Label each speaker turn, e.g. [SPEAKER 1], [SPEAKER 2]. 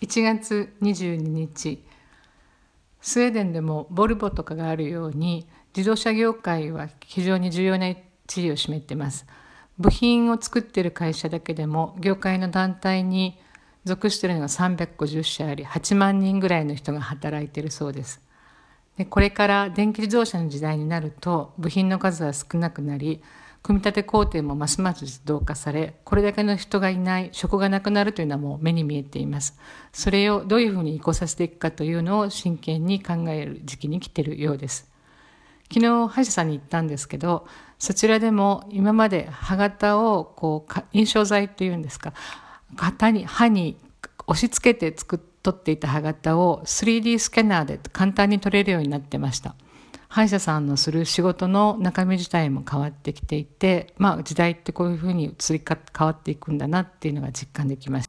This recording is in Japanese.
[SPEAKER 1] 1月22日スウェーデンでもボルボとかがあるように自動車業界は非常に重要な地位を占めています。部品を作っている会社だけでも業界の団体に属しているのが350社あり8万人ぐらいの人が働いているそうです。でこれから電気自動車の時代になると部品の数は少なくなり組み立て工程もますます自動化されこれだけの人がいない職がなくなるというのはもう目に見えています。それをどういうふうに移行させていくかというのを真剣に考える時期に来ているようです。昨日歯医者さんに行ったんですけどそちらでも今まで歯型をこう印象材というんですか型に歯に押し付けて作っ取っていた歯型を 3D スキャナーで簡単に取れるようになってました。歯医者さんのする仕事の中身自体も変わってきていてまあ時代ってこういうふうに移り変わっていくんだなっていうのが実感できました。